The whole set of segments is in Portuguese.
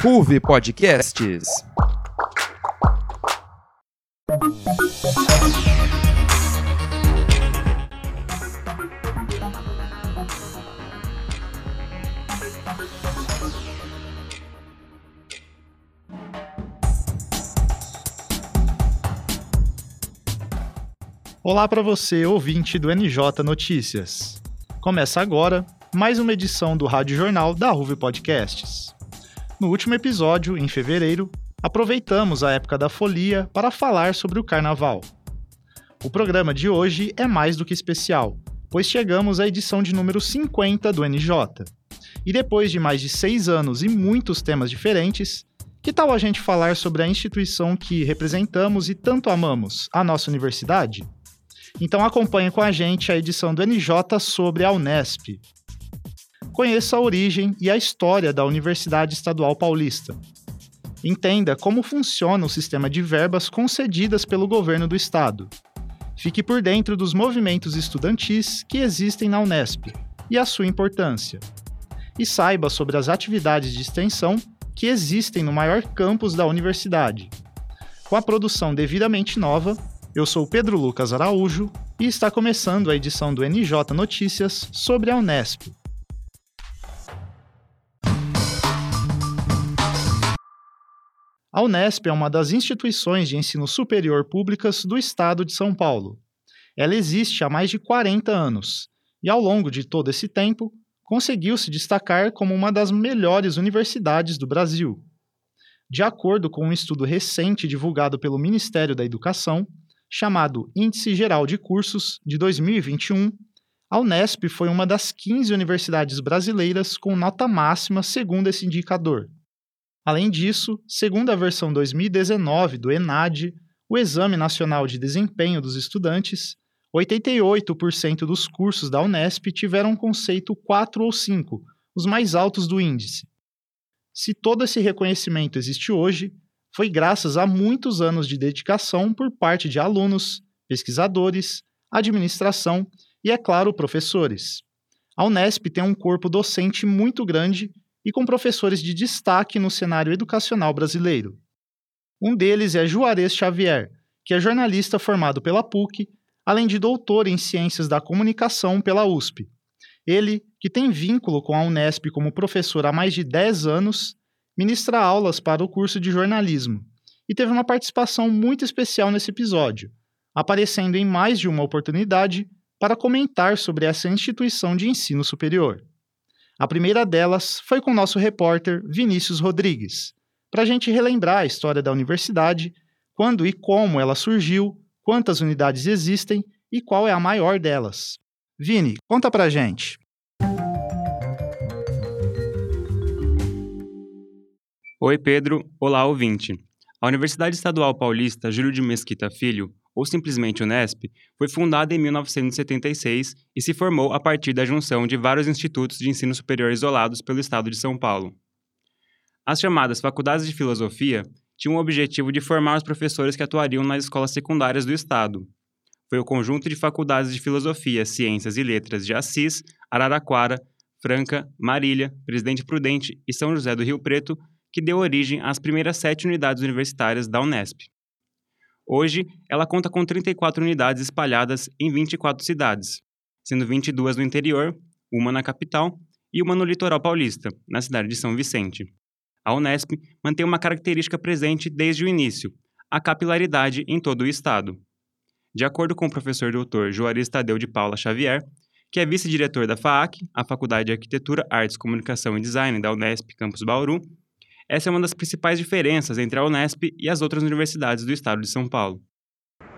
Ruve Podcasts. Olá para você, ouvinte do NJ Notícias. Começa agora mais uma edição do Rádio Jornal da Ruve Podcasts. No último episódio, em fevereiro, aproveitamos a época da folia para falar sobre o carnaval. O programa de hoje é mais do que especial, pois chegamos à edição de número 50 do NJ. E depois de mais de seis anos e muitos temas diferentes, que tal a gente falar sobre a instituição que representamos e tanto amamos, a nossa universidade? Então acompanhe com a gente a edição do NJ sobre a Unesp. Conheça a origem e a história da Universidade Estadual Paulista. Entenda como funciona o sistema de verbas concedidas pelo governo do estado. Fique por dentro dos movimentos estudantis que existem na Unesp e a sua importância. E saiba sobre as atividades de extensão que existem no maior campus da universidade. Com a produção devidamente nova, eu sou Pedro Lucas Araújo e está começando a edição do NJ Notícias sobre a Unesp. A Unesp é uma das instituições de ensino superior públicas do estado de São Paulo. Ela existe há mais de 40 anos e, ao longo de todo esse tempo, conseguiu se destacar como uma das melhores universidades do Brasil. De acordo com um estudo recente divulgado pelo Ministério da Educação, chamado Índice Geral de Cursos de 2021, a Unesp foi uma das 15 universidades brasileiras com nota máxima segundo esse indicador. Além disso, segundo a versão 2019 do ENAD, o Exame Nacional de Desempenho dos Estudantes, 88% dos cursos da Unesp tiveram conceito 4 ou 5, os mais altos do índice. Se todo esse reconhecimento existe hoje, foi graças a muitos anos de dedicação por parte de alunos, pesquisadores, administração e, é claro, professores. A Unesp tem um corpo docente muito grande e com professores de destaque no cenário educacional brasileiro. Um deles é Juarez Xavier, que é jornalista formado pela PUC, além de doutor em Ciências da Comunicação pela USP. Ele, que tem vínculo com a Unesp como professor há mais de 10 anos, ministra aulas para o curso de jornalismo e teve uma participação muito especial nesse episódio, aparecendo em mais de uma oportunidade para comentar sobre essa instituição de ensino superior. A primeira delas foi com nosso repórter Vinícius Rodrigues, para a gente relembrar a história da universidade, quando e como ela surgiu, quantas unidades existem e qual é a maior delas. Vini, conta pra gente. Oi, Pedro. Olá, ouvinte. A Universidade Estadual Paulista Júlio de Mesquita Filho, ou simplesmente Unesp, foi fundada em 1976 e se formou a partir da junção de vários institutos de ensino superior isolados pelo estado de São Paulo. As chamadas faculdades de filosofia tinham o objetivo de formar os professores que atuariam nas escolas secundárias do estado. Foi o conjunto de faculdades de filosofia, ciências e letras de Assis, Araraquara, Franca, Marília, Presidente Prudente e São José do Rio Preto que deu origem às primeiras sete unidades universitárias da Unesp. Hoje, ela conta com 34 unidades espalhadas em 24 cidades, sendo 22 no interior, uma na capital e uma no litoral paulista, na cidade de São Vicente. A Unesp mantém uma característica presente desde o início, a capilaridade em todo o estado. De acordo com o professor doutor Juarez Tadeu de Paula Xavier, que é vice-diretor da FAAC, a Faculdade de Arquitetura, Artes, Comunicação e Design da Unesp Campus Bauru, essa é uma das principais diferenças entre a Unesp e as outras universidades do estado de São Paulo.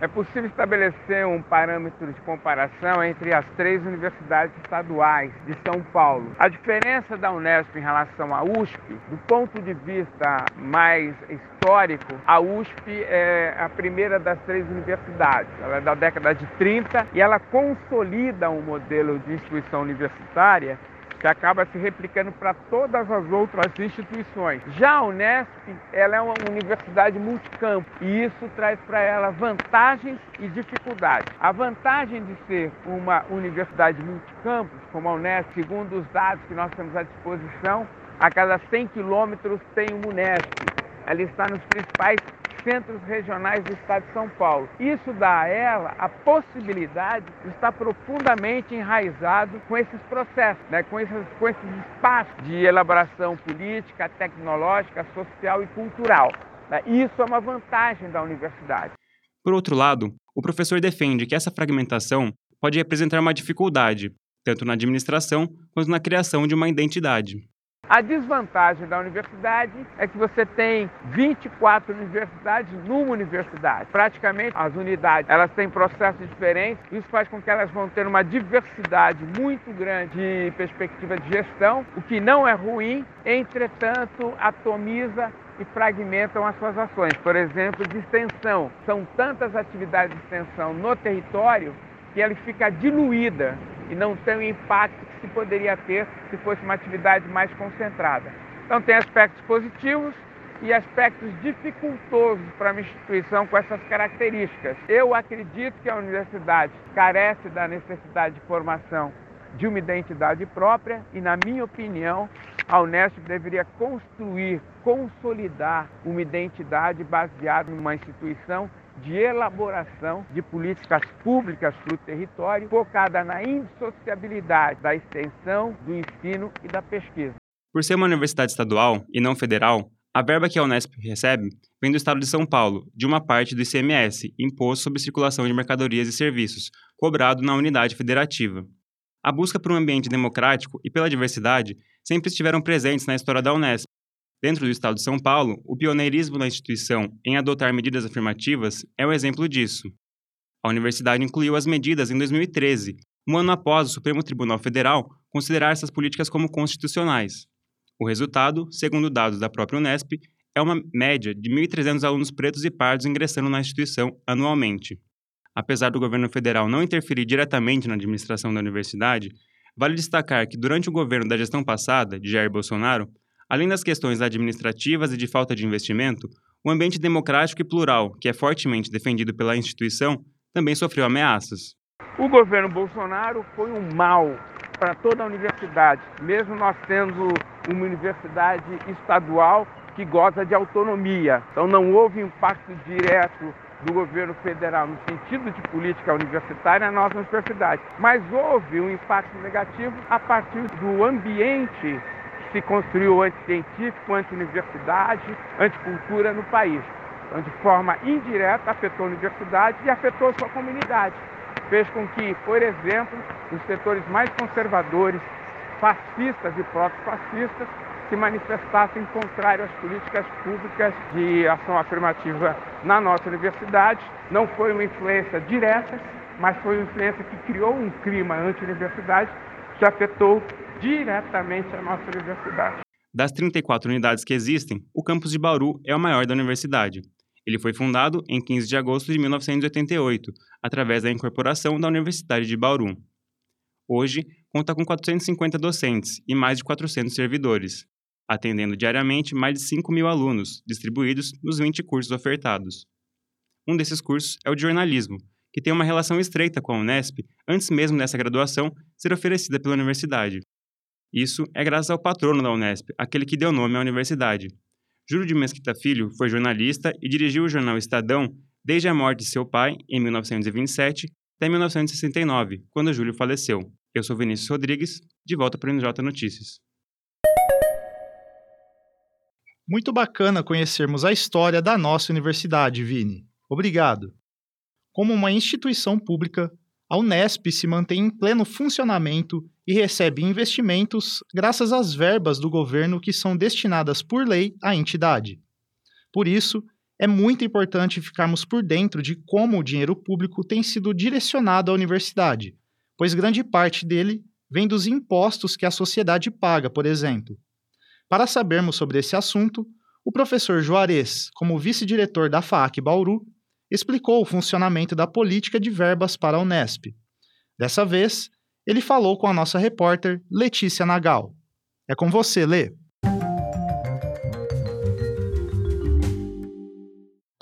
É possível estabelecer um parâmetro de comparação entre as três universidades estaduais de São Paulo. A diferença da Unesp em relação à USP, do ponto de vista mais histórico, a USP é a primeira das três universidades. Ela é da década de 30 e ela consolida um modelo de instituição universitária que acaba se replicando para todas as outras instituições. Já a Unesp, ela é uma universidade multicampo e isso traz para ela vantagens e dificuldades. A vantagem de ser uma universidade multicampos, como a Unesp, segundo os dados que nós temos à disposição, a cada 100 quilômetros tem uma Unesp. Ela está nos principais centros regionais do estado de São Paulo. Isso dá a ela a possibilidade de estar profundamente enraizado com esses processos, né? com, esses, com esses espaços de elaboração política, tecnológica, social e cultural. Né? Isso é uma vantagem da universidade. Por outro lado, o professor defende que essa fragmentação pode representar uma dificuldade, tanto na administração quanto na criação de uma identidade. A desvantagem da universidade é que você tem 24 universidades numa universidade. Praticamente as unidades, elas têm processos diferentes. Isso faz com que elas vão ter uma diversidade muito grande de perspectiva de gestão, o que não é ruim, entretanto, atomiza e fragmentam as suas ações. Por exemplo, de extensão. São tantas atividades de extensão no território que ela fica diluída e não tem o impacto que se poderia ter se fosse uma atividade mais concentrada. Então tem aspectos positivos e aspectos dificultosos para uma instituição com essas características. Eu acredito que a universidade carece da necessidade de formação de uma identidade própria e, na minha opinião, a Unesp deveria construir, consolidar uma identidade baseada numa instituição de elaboração de políticas públicas para o território, focada na indissociabilidade da extensão, do ensino e da pesquisa. Por ser uma universidade estadual e não federal, a verba que a Unesp recebe vem do Estado de São Paulo, de uma parte do ICMS, Imposto sobre Circulação de Mercadorias e Serviços, cobrado na unidade federativa. A busca por um ambiente democrático e pela diversidade sempre estiveram presentes na história da Unesp, Dentro do estado de São Paulo, o pioneirismo da instituição em adotar medidas afirmativas é um exemplo disso. A universidade incluiu as medidas em 2013, um ano após o Supremo Tribunal Federal considerar essas políticas como constitucionais. O resultado, segundo dados da própria Unesp, é uma média de 1.300 alunos pretos e pardos ingressando na instituição anualmente. Apesar do governo federal não interferir diretamente na administração da universidade, vale destacar que durante o governo da gestão passada, de Jair Bolsonaro, Além das questões administrativas e de falta de investimento, o ambiente democrático e plural, que é fortemente defendido pela instituição, também sofreu ameaças. O governo Bolsonaro foi um mal para toda a universidade, mesmo nós tendo uma universidade estadual que goza de autonomia. Então não houve impacto direto do governo federal no sentido de política universitária na nossa universidade, mas houve um impacto negativo a partir do ambiente se construiu anticientífico, anti-universidade, anticultura no país. Então, de forma indireta, afetou a universidade e afetou sua comunidade. Fez com que, por exemplo, os setores mais conservadores, fascistas e proto-fascistas, se manifestassem contrário às políticas públicas de ação afirmativa na nossa universidade. Não foi uma influência direta, mas foi uma influência que criou um clima anti-universidade que afetou diretamente a nossa universidade. Das 34 unidades que existem, o campus de Bauru é o maior da universidade. Ele foi fundado em 15 de agosto de 1988, através da incorporação da Universidade de Bauru. Hoje, conta com 450 docentes e mais de 400 servidores, atendendo diariamente mais de 5 mil alunos, distribuídos nos 20 cursos ofertados. Um desses cursos é o de jornalismo, que tem uma relação estreita com a Unesp antes mesmo dessa graduação ser oferecida pela universidade. Isso é graças ao patrono da Unesp, aquele que deu nome à universidade. Júlio de Mesquita Filho foi jornalista e dirigiu o jornal Estadão desde a morte de seu pai, em 1927, até 1969, quando Júlio faleceu. Eu sou Vinícius Rodrigues, de volta para o NJ Notícias. Muito bacana conhecermos a história da nossa universidade, Vini. Obrigado. Como uma instituição pública, a Unesp se mantém em pleno funcionamento e recebe investimentos graças às verbas do governo que são destinadas por lei à entidade. Por isso, é muito importante ficarmos por dentro de como o dinheiro público tem sido direcionado à universidade, pois grande parte dele vem dos impostos que a sociedade paga, por exemplo. Para sabermos sobre esse assunto, o professor Juarez, como vice-diretor da FAAC Bauru, explicou o funcionamento da política de verbas para a Unesp. Dessa vez, Ele falou com a nossa repórter Letícia Nagal. É com você, Lê.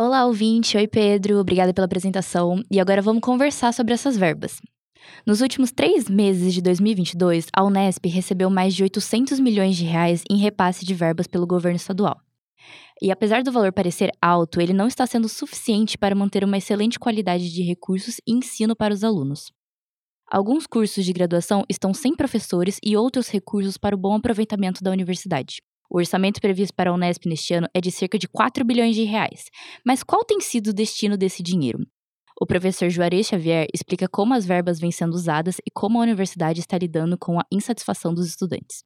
Olá, ouvinte. Oi, Pedro. Obrigada pela apresentação. E agora vamos conversar sobre essas verbas. Nos últimos três meses de 2022, a Unesp recebeu mais de 800 milhões de reais em repasse de verbas pelo governo estadual. E apesar do valor parecer alto, ele não está sendo suficiente para manter uma excelente qualidade de recursos e ensino para os alunos. Alguns cursos de graduação estão sem professores e outros recursos para o bom aproveitamento da universidade. O orçamento previsto para a Unesp neste ano é de cerca de 4 bilhões de reais. Mas qual tem sido o destino desse dinheiro? O professor Juarez Xavier explica como as verbas vêm sendo usadas e como a universidade está lidando com a insatisfação dos estudantes.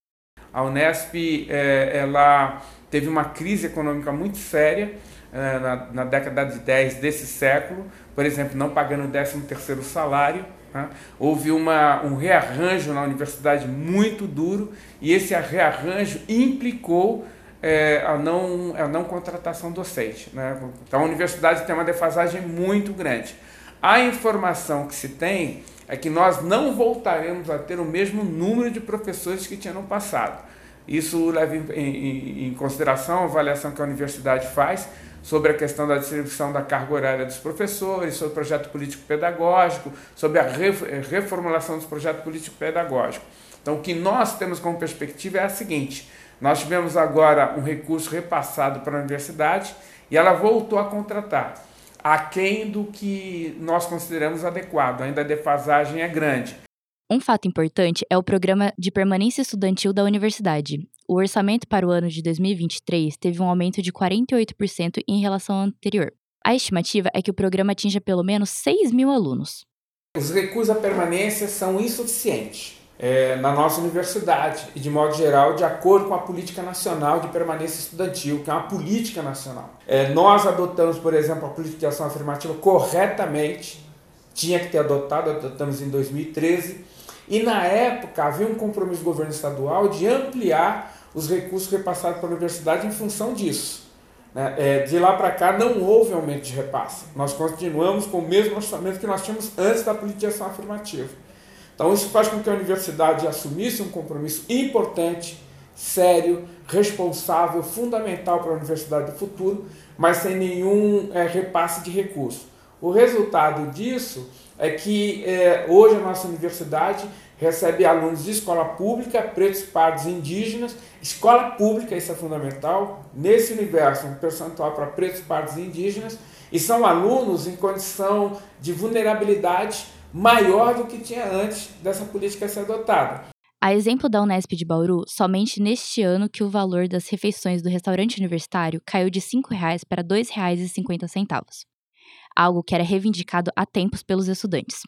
A Unesp é, ela teve uma crise econômica muito séria é, na, na, década de 10 desse século, por exemplo, não pagando o 13º salário. Né? Houve uma, um rearranjo na universidade muito duro e esse rearranjo implicou é, a, não, a não contratação docente. Né? Então a universidade tem uma defasagem muito grande. A informação que se tem é que nós não voltaremos a ter o mesmo número de professores que tinha no passado. Isso leva em, em, em consideração a avaliação que a universidade faz sobre a questão da distribuição da carga horária dos professores, sobre o projeto político-pedagógico, sobre a reformulação dos projetos político-pedagógicos. Então, o que nós temos como perspectiva é a seguinte: nós tivemos agora um recurso repassado para a universidade e ela voltou a contratar, aquém do que nós consideramos adequado. Ainda a defasagem é grande. Um fato importante é o programa de permanência estudantil da universidade. O orçamento para o ano de 2023 teve um aumento de 48% em relação ao anterior. A estimativa é que o programa atinja pelo menos 6 mil alunos. Os recursos à permanência são insuficientes é, na nossa universidade e, de modo geral, de acordo com a Política Nacional de Permanência Estudantil, que é uma política nacional. É, nós adotamos, por exemplo, a política de ação afirmativa corretamente, tinha que ter adotado, adotamos em 2013, e na época havia um compromisso do governo estadual de ampliar os recursos repassados para a universidade em função disso. Né? É, de lá para cá não houve aumento de repasse. Nós continuamos com o mesmo orçamento que nós tínhamos antes da política de ação afirmativa. Então, isso faz com que a universidade assumisse um compromisso importante, sério, responsável, fundamental para a universidade do futuro, mas sem nenhum é, repasse de recurso. O resultado disso é que é, hoje a nossa universidade recebe alunos de escola pública, pretos, pardos indígenas, escola pública, isso é fundamental, nesse universo um percentual para pretos, pardos e indígenas, e são alunos em condição de vulnerabilidade maior do que tinha antes dessa política ser adotada. A exemplo da Unesp de Bauru, somente neste ano que o valor das refeições do restaurante universitário caiu de R$ 5,00 para R$ 2,50, algo que era reivindicado há tempos pelos estudantes.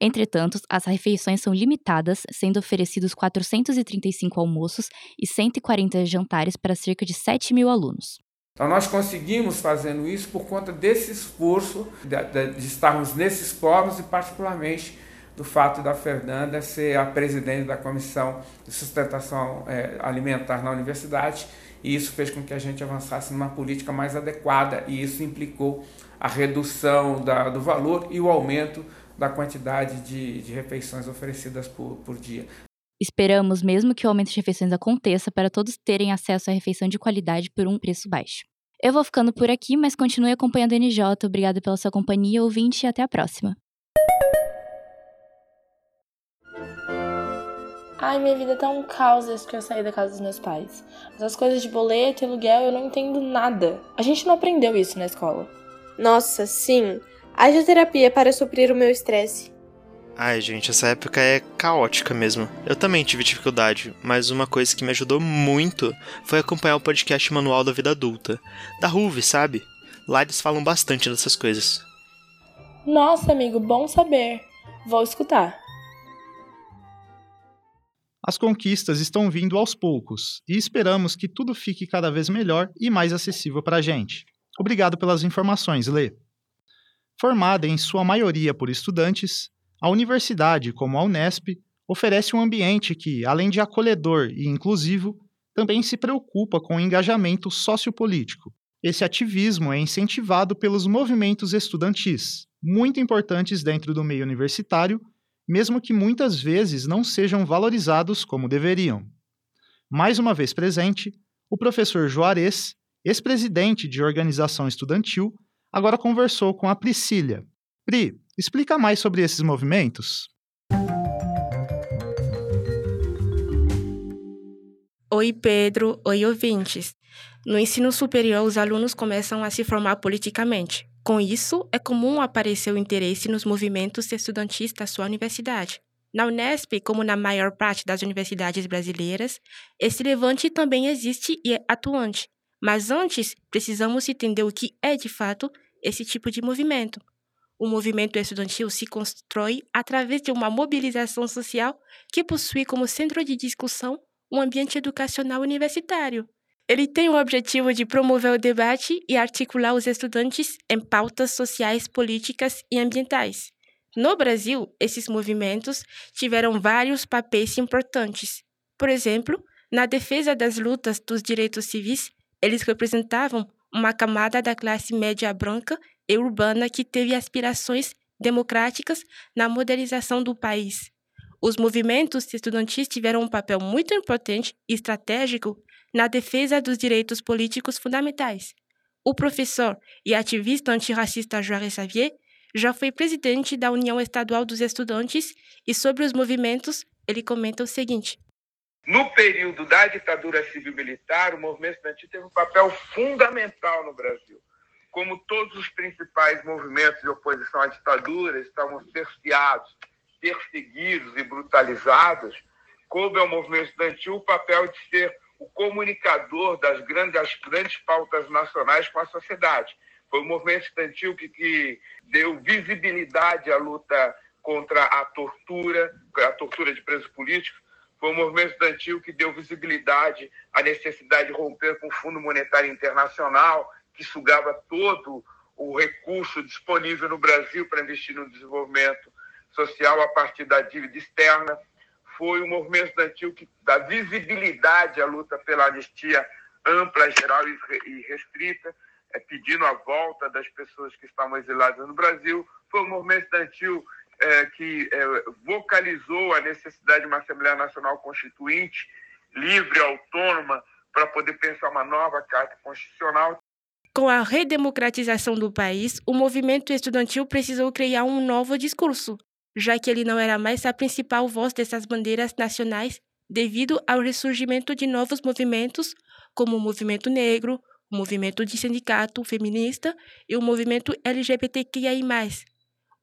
Entretanto, as refeições são limitadas, sendo oferecidos 435 almoços e 140 jantares para cerca de 7 mil alunos. Então nós conseguimos fazendo isso por conta desse esforço de, de, estarmos nesses fóruns e particularmente do fato da Fernanda ser a presidente da Comissão de Sustentação é, Alimentar na universidade e isso fez com que a gente avançasse numa política mais adequada e isso implicou a redução da, do valor e o aumento da quantidade de, de refeições oferecidas por, por dia. Esperamos mesmo que o aumento de refeições aconteça para todos terem acesso a refeição de qualidade por um preço baixo. Eu vou ficando por aqui, mas continue acompanhando a NJ. Obrigada pela sua companhia, ouvinte, e até a próxima. Ai, minha vida tá um caos desde que eu saí da casa dos meus pais. As coisas de boleto e aluguel eu não entendo nada. A gente não aprendeu isso na escola. Nossa, sim. Haja terapia para suprir o meu estresse. Ai, gente, essa época é caótica mesmo. Eu também tive dificuldade, mas uma coisa que me ajudou muito foi acompanhar o podcast Manual da Vida Adulta, da Ruve, sabe? Lá eles falam bastante dessas coisas. Nossa, amigo, bom saber. Vou escutar. As conquistas estão vindo aos poucos e esperamos que tudo fique cada vez melhor e mais acessível para a gente. Obrigado pelas informações, Lê. Formada em sua maioria por estudantes, a universidade, como a Unesp, oferece um ambiente que, além de acolhedor e inclusivo, também se preocupa com o engajamento sociopolítico. Esse ativismo é incentivado pelos movimentos estudantis, muito importantes dentro do meio universitário mesmo que muitas vezes não sejam valorizados como deveriam. Mais uma vez presente, o professor Juarez, ex-presidente de organização estudantil, agora conversou com a Priscília. Pri, explica mais sobre esses movimentos. Oi, Pedro. Oi, ouvintes. No ensino superior, os alunos começam a se formar politicamente. Com isso, é comum aparecer o interesse nos movimentos estudantis da sua universidade. Na Unesp, como na maior parte das universidades brasileiras, esse levante também existe e é atuante. Mas antes, precisamos entender o que é de fato esse tipo de movimento. O movimento estudantil se constrói através de uma mobilização social que possui como centro de discussão um ambiente educacional universitário. Ele tem o objetivo de promover o debate e articular os estudantes em pautas sociais, políticas e ambientais. No Brasil, esses movimentos tiveram vários papéis importantes. Por exemplo, na defesa das lutas dos direitos civis, eles representavam uma camada da classe média branca urbana que teve aspirações democráticas na modernização do país. Os movimentos estudantis tiveram um papel muito importante e estratégico na defesa dos direitos políticos fundamentais. O professor e ativista antirracista Juarez Xavier já foi presidente da União Estadual dos Estudantes e sobre os movimentos ele comenta o seguinte: No período da ditadura civil-militar, o movimento estudantil teve um papel fundamental no Brasil. Como todos os principais movimentos de oposição à ditadura estavam cerceados, perseguidos e brutalizados, coube ao movimento estudantil o papel de ser o comunicador das grandes, das grandes pautas nacionais com a sociedade foi o movimento estudantil que, que deu visibilidade à luta contra a tortura, a tortura de presos políticos. Foi o movimento estudantil que deu visibilidade à necessidade de romper com o Fundo Monetário Internacional, que sugava todo o recurso disponível no Brasil para investir no desenvolvimento social a partir da dívida externa. Foi o movimento estudantil que dá visibilidade à luta pela anistia ampla, geral e restrita é, pedindo a volta das pessoas que estavam exiladas no Brasil. Foi um movimento estudantil é, que é, vocalizou a necessidade de uma Assembleia Nacional Constituinte livre, autônoma, para poder pensar uma nova Carta Constitucional. Com a redemocratização do país, o movimento estudantil precisou criar um novo discurso, já que ele não era mais a principal voz dessas bandeiras nacionais devido ao ressurgimento de novos movimentos, como o movimento negro, o movimento de sindicato feminista e o movimento LGBTQIA+.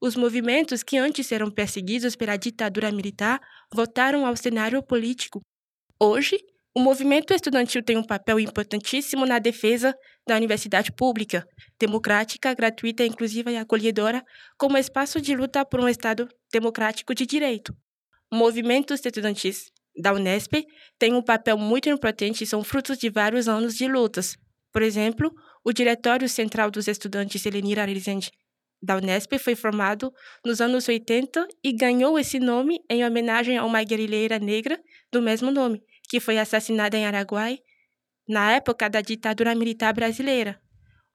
Os movimentos que antes eram perseguidos pela ditadura militar voltaram ao cenário político. Hoje, o movimento estudantil tem um papel importantíssimo na defesa da universidade pública, democrática, gratuita, inclusiva e acolhedora, como espaço de luta por um Estado democrático de direito. Movimentos estudantis da Unesp têm um papel muito importante e são frutos de vários anos de lutas, por exemplo, o Diretório Central dos Estudantes Elenira Rezende da Unesp foi formado nos anos 80 e ganhou esse nome em homenagem a uma guerrilheira negra do mesmo nome, que foi assassinada em Araguai na época da ditadura militar brasileira.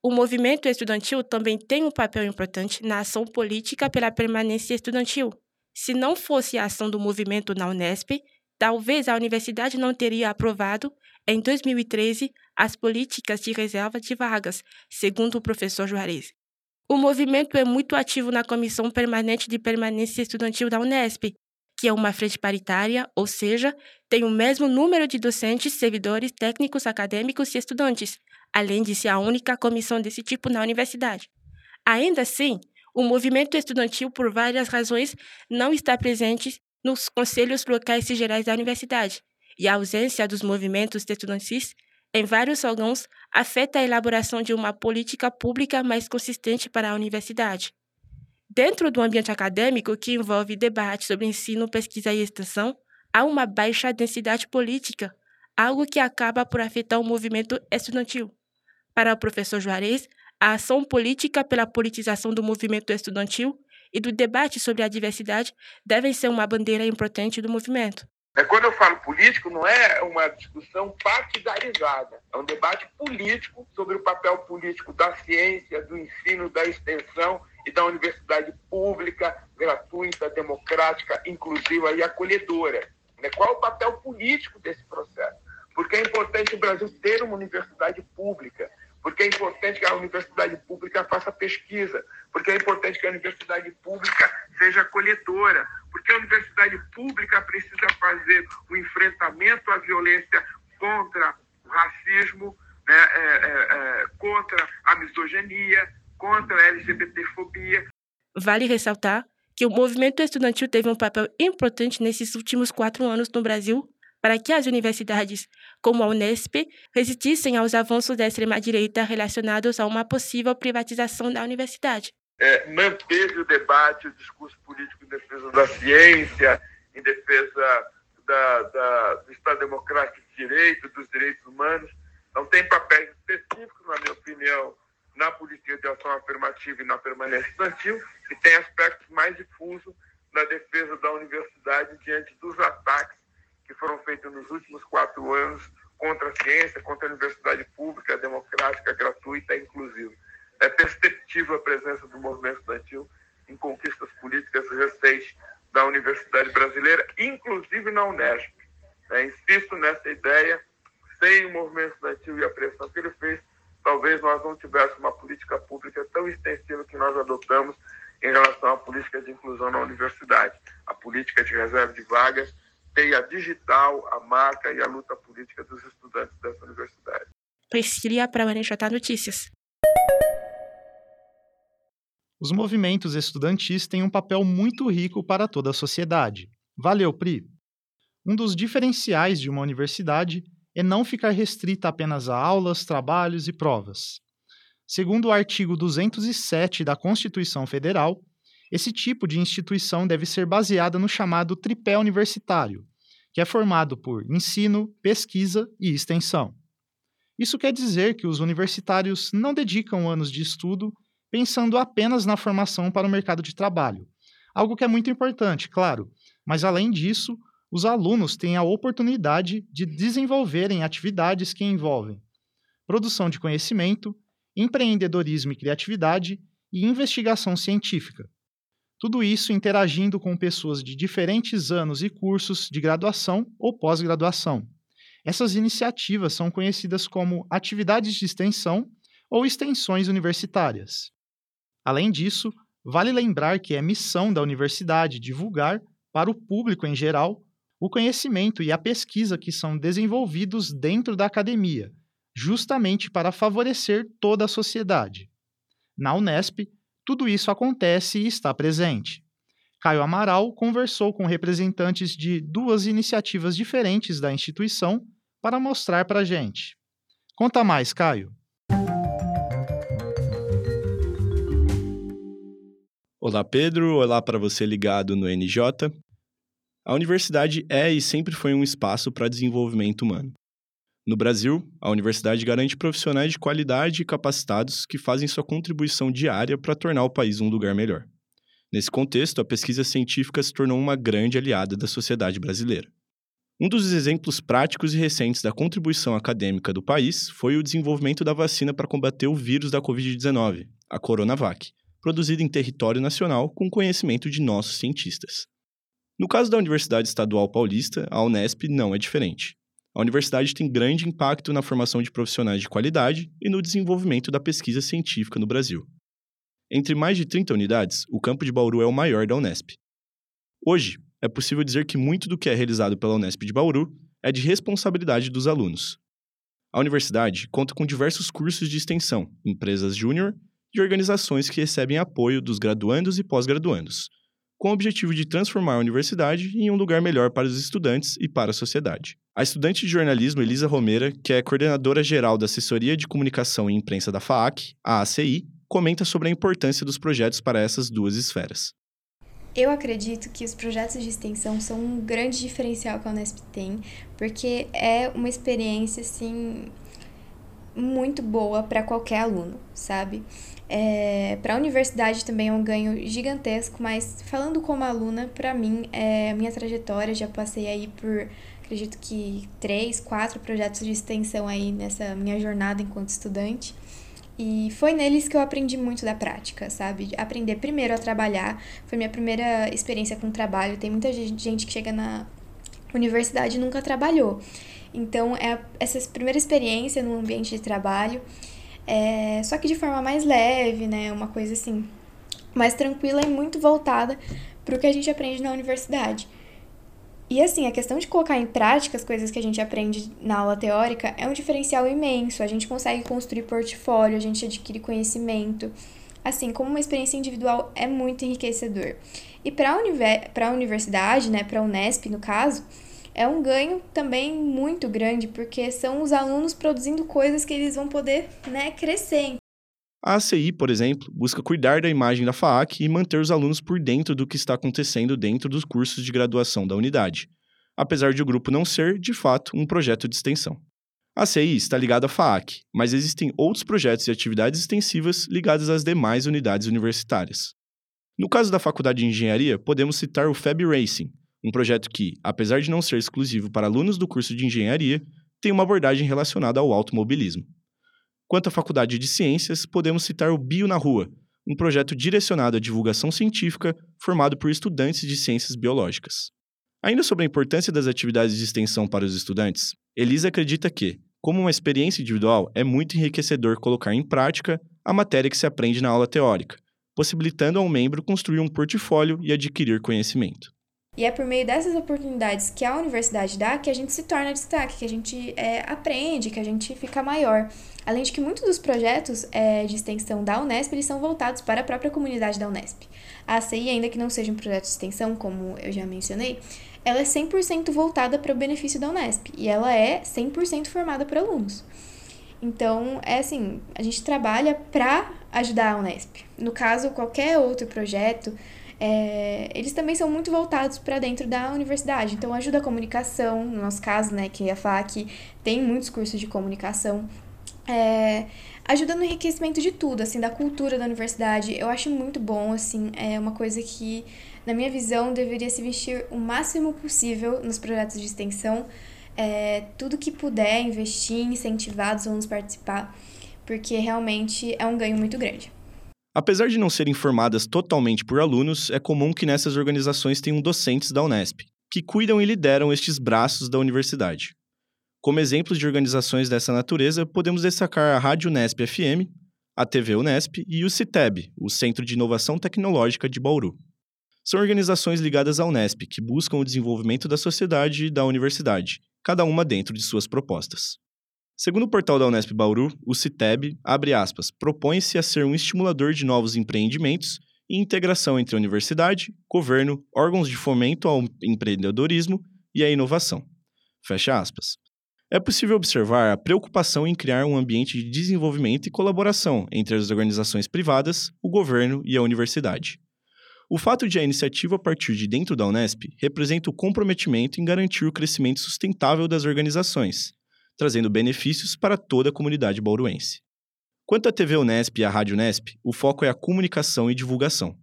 O movimento estudantil também tem um papel importante na ação política pela permanência estudantil. Se não fosse a ação do movimento na Unesp, talvez a universidade não teria aprovado em 2013 as políticas de reserva de vagas, segundo o professor Juarez. O movimento é muito ativo na Comissão Permanente de Permanência Estudantil da Unesp, que é uma frente paritária, ou seja, tem o mesmo número de docentes, servidores, técnicos, acadêmicos e estudantes, além de ser a única comissão desse tipo na universidade. Ainda assim, o movimento estudantil, por várias razões, não está presente nos conselhos locais e gerais da universidade, e a ausência dos movimentos estudantis em vários órgãos afeta a elaboração de uma política pública mais consistente para a universidade. Dentro do ambiente acadêmico, que envolve debate sobre ensino, pesquisa e extensão, há uma baixa densidade política, algo que acaba por afetar o movimento estudantil. Para o professor Juarez, a ação política pela politização do movimento estudantil e do debate sobre a diversidade devem ser uma bandeira importante do movimento. É, quando eu falo político, não é uma discussão partidarizada, é um debate político sobre o papel político da ciência, do ensino, da extensão e da universidade pública, gratuita, democrática, inclusiva e acolhedora. Né? Qual é o papel político desse processo? Porque é importante o Brasil ter uma universidade pública, porque é importante que a universidade pública faça pesquisa, porque é importante que a universidade pública seja acolhedora, porque a universidade pública precisa fazer o enfrentamento à violência contra o racismo, né, é, é, é, contra a misoginia, contra a LGBTfobia. Vale ressaltar que o movimento estudantil teve um papel importante nesses últimos quatro anos no Brasil para que as universidades, como a Unesp, resistissem aos avanços da extrema-direita relacionados a uma possível privatização da universidade. É, manteve o debate, o discurso político em defesa da ciência, em defesa da, da, do Estado Democrático de Direito, dos direitos humanos. Não tem papéis específicos, na minha opinião, na política de ação afirmativa e na permanência estudantil, e tem aspectos mais difusos na defesa da universidade diante dos ataques que foram feitos nos últimos quatro anos contra a ciência, contra a universidade pública, democrática, gratuita e inclusiva. É perceptível a presença do movimento estudantil em conquistas políticas recentes da universidade brasileira, inclusive na Unesp. É, insisto nessa ideia, sem o movimento estudantil e a pressão que ele fez, talvez nós não tivéssemos uma política pública tão extensiva que nós adotamos em relação à política de inclusão na universidade, a política de reserva de vagas tem a digital, a marca e a luta política dos estudantes dessa universidade. Priscila para o NJ Notícias. Os movimentos estudantis têm um papel muito rico para toda a sociedade. Valeu, Pri! Um dos diferenciais de uma universidade é não ficar restrita apenas a aulas, trabalhos e provas. Segundo o artigo 207 da Constituição Federal, esse tipo de instituição deve ser baseada no chamado tripé universitário, que é formado por ensino, pesquisa e extensão. Isso quer dizer que os universitários não dedicam anos de estudo pensando apenas na formação para o mercado de trabalho, algo que é muito importante, claro, mas além disso, os alunos têm a oportunidade de desenvolverem atividades que envolvem produção de conhecimento, empreendedorismo e criatividade e investigação científica, tudo isso interagindo com pessoas de diferentes anos e cursos de graduação ou pós-graduação. Essas iniciativas são conhecidas como atividades de extensão ou extensões universitárias. Além disso, vale lembrar que é missão da universidade divulgar, para o público em geral, o conhecimento e a pesquisa que são desenvolvidos dentro da academia, justamente para favorecer toda a sociedade. Na Unesp, tudo isso acontece e está presente. Caio Amaral conversou com representantes de duas iniciativas diferentes da instituição para mostrar para a gente. Conta mais, Caio. Olá, Pedro. Olá para você ligado no NJ. A universidade é e sempre foi um espaço para desenvolvimento humano. No Brasil, a universidade garante profissionais de qualidade e capacitados que fazem sua contribuição diária para tornar o país um lugar melhor. Nesse contexto, a pesquisa científica se tornou uma grande aliada da sociedade brasileira. Um dos exemplos práticos e recentes da contribuição acadêmica do país foi o desenvolvimento da vacina para combater o vírus da Covid-19, a Coronavac, produzida em território nacional com conhecimento de nossos cientistas. No caso da Universidade Estadual Paulista, a Unesp não é diferente. A universidade tem grande impacto na formação de profissionais de qualidade e no desenvolvimento da pesquisa científica no Brasil. Entre mais de 30 unidades, o campo de Bauru é o maior da Unesp. Hoje, é possível dizer que muito do que é realizado pela Unesp de Bauru é de responsabilidade dos alunos. A universidade conta com diversos cursos de extensão, empresas júnior e organizações que recebem apoio dos graduandos e pós-graduandos, com o objetivo de transformar a universidade em um lugar melhor para os estudantes e para a sociedade. A estudante de jornalismo Elisa Romeira, que é coordenadora geral da Assessoria de Comunicação e Imprensa da FAAC, a ACI, comenta sobre a importância dos projetos para essas duas esferas. Eu acredito que os projetos de extensão são um grande diferencial que a Unesp tem, porque é uma experiência assim muito boa para qualquer aluno, sabe? É, para a universidade também é um ganho gigantesco, mas falando como aluna, para mim, é, a minha trajetória, já passei aí por, acredito que três, quatro projetos de extensão aí nessa minha jornada enquanto estudante. E foi neles que eu aprendi muito da prática, sabe? Aprender primeiro a trabalhar. Foi minha primeira experiência com trabalho. Tem muita gente que chega na universidade e nunca trabalhou. Então, é essa primeira experiência no ambiente de trabalho, é, só que de forma mais leve, né? Uma coisa assim, mais tranquila e muito voltada para o que a gente aprende na universidade. E assim, a questão de colocar em prática as coisas que a gente aprende na aula teórica é um diferencial imenso. A gente consegue construir portfólio, a gente adquire conhecimento. Assim, como uma experiência individual é muito enriquecedor. E para a universidade, né, para a Unesp no caso, é um ganho também muito grande, porque são os alunos produzindo coisas que eles vão poder né, crescer. A ACI, por exemplo, busca cuidar da imagem da FAAC e manter os alunos por dentro do que está acontecendo dentro dos cursos de graduação da unidade, apesar de o grupo não ser, de fato, um projeto de extensão. A ACI está ligada à FAAC, mas existem outros projetos e atividades extensivas ligadas às demais unidades universitárias. No caso da Faculdade de Engenharia, podemos citar o FAB Racing, um projeto que, apesar de não ser exclusivo para alunos do curso de engenharia, tem uma abordagem relacionada ao automobilismo. Quanto à Faculdade de Ciências, podemos citar o Bio na Rua, um projeto direcionado à divulgação científica formado por estudantes de ciências biológicas. Ainda sobre a importância das atividades de extensão para os estudantes, Elisa acredita que, como uma experiência individual, é muito enriquecedor colocar em prática a matéria que se aprende na aula teórica, possibilitando ao membro construir um portfólio e adquirir conhecimento. E é por meio dessas oportunidades que a universidade dá que a gente se torna destaque, que a gente é, aprende, que a gente fica maior. Além de que muitos dos projetos é, de extensão da Unesp eles são voltados para a própria comunidade da Unesp. A ACI, ainda que não seja um projeto de extensão, como eu já mencionei, ela é 100% voltada para o benefício da Unesp e ela é 100% formada por alunos. Então, é assim, a gente trabalha para ajudar a Unesp. No caso, qualquer outro projeto, é, eles também são muito voltados para dentro da universidade. Então, ajuda a comunicação, no nosso caso, né, que a FAC tem muitos cursos de comunicação. É, ajuda no enriquecimento de tudo, assim, da cultura da universidade. Eu acho muito bom, assim, é uma coisa que, na minha visão, deveria se investir o máximo possível nos projetos de extensão. É, tudo que puder investir, incentivar os alunos participar, porque realmente é um ganho muito grande. Apesar de não serem formadas totalmente por alunos, é comum que nessas organizações tenham docentes da Unesp, que cuidam e lideram estes braços da universidade. Como exemplos de organizações dessa natureza, podemos destacar a Rádio Unesp FM, a TV Unesp e o CITEB, o Centro de Inovação Tecnológica de Bauru. São organizações ligadas à Unesp que buscam o desenvolvimento da sociedade e da universidade, cada uma dentro de suas propostas. Segundo o portal da Unesp Bauru, o CITEB, abre aspas, propõe-se a ser um estimulador de novos empreendimentos e integração entre universidade, governo, órgãos de fomento ao empreendedorismo e à inovação. Fecha aspas. É possível observar a preocupação em criar um ambiente de desenvolvimento e colaboração entre as organizações privadas, o governo e a universidade. O fato de a iniciativa partir de dentro da Unesp representa o comprometimento em garantir o crescimento sustentável das organizações, trazendo benefícios para toda a comunidade bauruense. Quanto à TV Unesp e à Rádio Unesp, o foco é a comunicação e divulgação.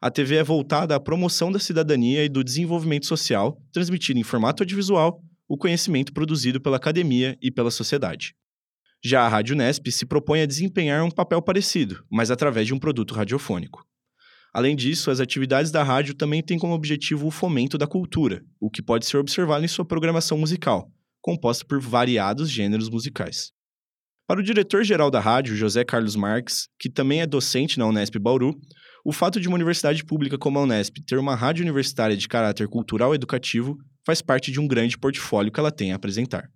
A TV é voltada à promoção da cidadania e do desenvolvimento social, transmitindo em formato audiovisual o conhecimento produzido pela academia e pela sociedade. Já a Rádio Unesp se propõe a desempenhar um papel parecido, mas através de um produto radiofônico. Além disso, as atividades da rádio também têm como objetivo o fomento da cultura, o que pode ser observado em sua programação musical, composta por variados gêneros musicais. Para o diretor-geral da rádio, José Carlos Marques, que também é docente na Unesp Bauru, o fato de uma universidade pública como a Unesp ter uma rádio universitária de caráter cultural e educativo faz parte de um grande portfólio que ela tem a apresentar.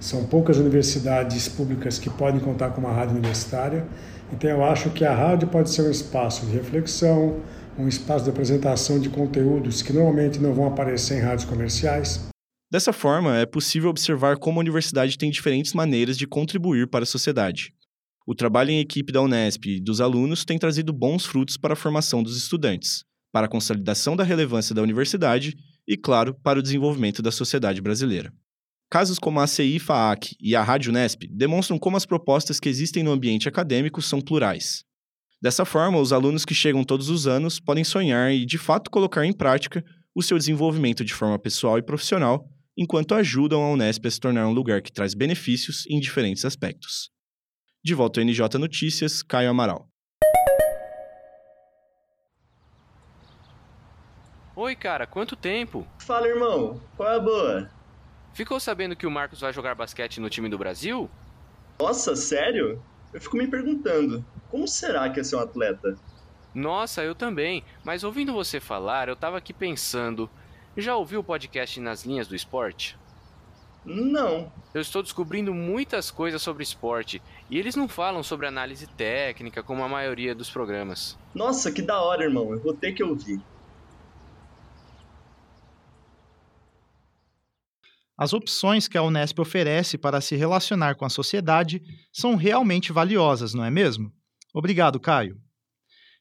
São poucas universidades públicas que podem contar com uma rádio universitária, então eu acho que a rádio pode ser um espaço de reflexão, um espaço de apresentação de conteúdos que normalmente não vão aparecer em rádios comerciais. Dessa forma, é possível observar como a universidade tem diferentes maneiras de contribuir para a sociedade. O trabalho em equipe da Unesp e dos alunos tem trazido bons frutos para a formação dos estudantes, para a consolidação da relevância da universidade e, claro, para o desenvolvimento da sociedade brasileira. Casos como a CI FAAC e a Rádio Unesp demonstram como as propostas que existem no ambiente acadêmico são plurais. Dessa forma, os alunos que chegam todos os anos podem sonhar e, de fato, colocar em prática o seu desenvolvimento de forma pessoal e profissional enquanto ajudam a Unesp a se tornar um lugar que traz benefícios em diferentes aspectos. De volta ao NJ Notícias, Caio Amaral. Oi, cara, quanto tempo? Fala, irmão. Qual é a boa? Ficou sabendo que o Marcos vai jogar basquete no time do Brasil? Nossa, sério? Eu fico me perguntando, como será que é ser um atleta? Nossa, eu também, mas ouvindo você falar, eu tava aqui pensando. Já ouviu o podcast Nas Linhas do Esporte? Não. Eu estou descobrindo muitas coisas sobre esporte e eles não falam sobre análise técnica como a maioria dos programas. Nossa, que da hora, irmão. Eu vou ter que ouvir. As opções que a Unesp oferece para se relacionar com a sociedade são realmente valiosas, não é mesmo? Obrigado, Caio.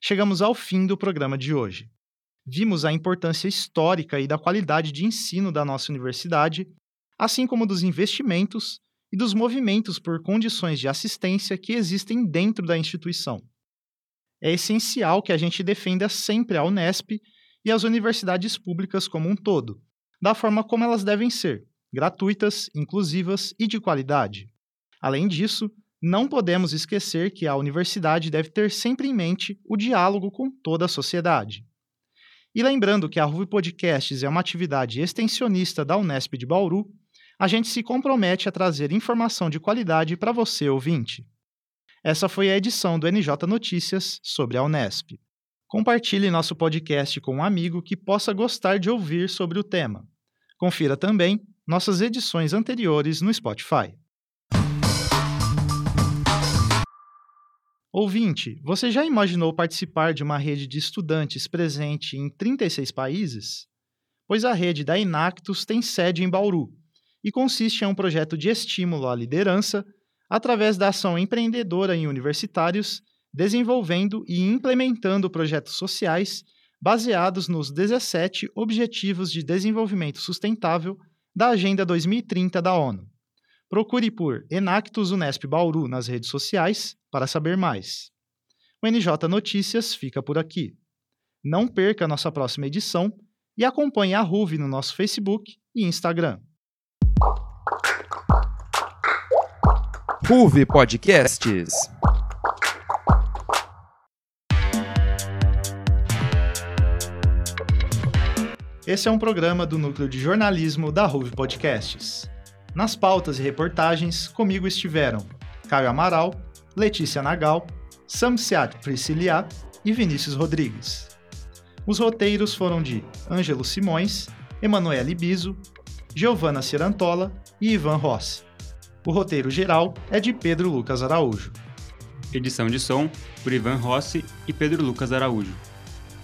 Chegamos ao fim do programa de hoje. Vimos a importância histórica e da qualidade de ensino da nossa universidade, assim como dos investimentos e dos movimentos por condições de assistência que existem dentro da instituição. É essencial que a gente defenda sempre a Unesp e as universidades públicas como um todo, da forma como elas devem ser, gratuitas, inclusivas e de qualidade. Além disso, não podemos esquecer que a universidade deve ter sempre em mente o diálogo com toda a sociedade. E lembrando que a RUV Podcasts é uma atividade extensionista da Unesp de Bauru, a gente se compromete a trazer informação de qualidade para você, ouvinte. Essa foi a edição do NJ Notícias sobre a Unesp. Compartilhe nosso podcast com um amigo que possa gostar de ouvir sobre o tema. Confira também nossas edições anteriores no Spotify. Ouvinte, você já imaginou participar de uma rede de estudantes presente em 36 países? Pois a rede da Inactus tem sede em Bauru e consiste em um projeto de estímulo à liderança através da ação empreendedora em universitários, desenvolvendo e implementando projetos sociais baseados nos 17 Objetivos de Desenvolvimento Sustentável da Agenda 2030 da ONU. Procure por Enactus Unesp Bauru nas redes sociais para saber mais. O NJ Notícias fica por aqui. Não perca a nossa próxima edição e acompanhe a RUV no nosso Facebook e Instagram. RUV Podcasts. Esse é um programa do núcleo de jornalismo da RUV Podcasts. Nas pautas e reportagens, comigo estiveram Caio Amaral, Letícia Nagal, Samsiat Priscilia e Vinícius Rodrigues. Os roteiros foram de Ângelo Simões, Emanuele Biso, Giovanna Cirantola e Ivan Rossi. O roteiro geral é de Pedro Lucas Araújo. Edição de som por Ivan Rossi e Pedro Lucas Araújo.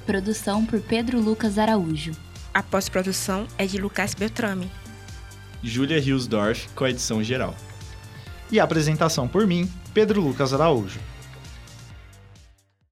Produção por Pedro Lucas Araújo. A pós-produção é de Lucas Beltrame. Júlia Hilsdorf com a edição geral. E a apresentação por mim, Pedro Lucas Araújo.